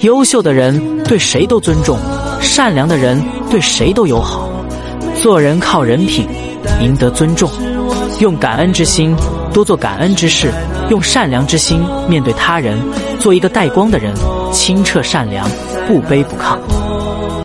优秀的人对谁都尊重善良的人对谁都友好。做人靠人品赢得尊重。用感恩之心多做感恩之事用善良之心面对他人。做一个带光的人清澈善良不卑不亢。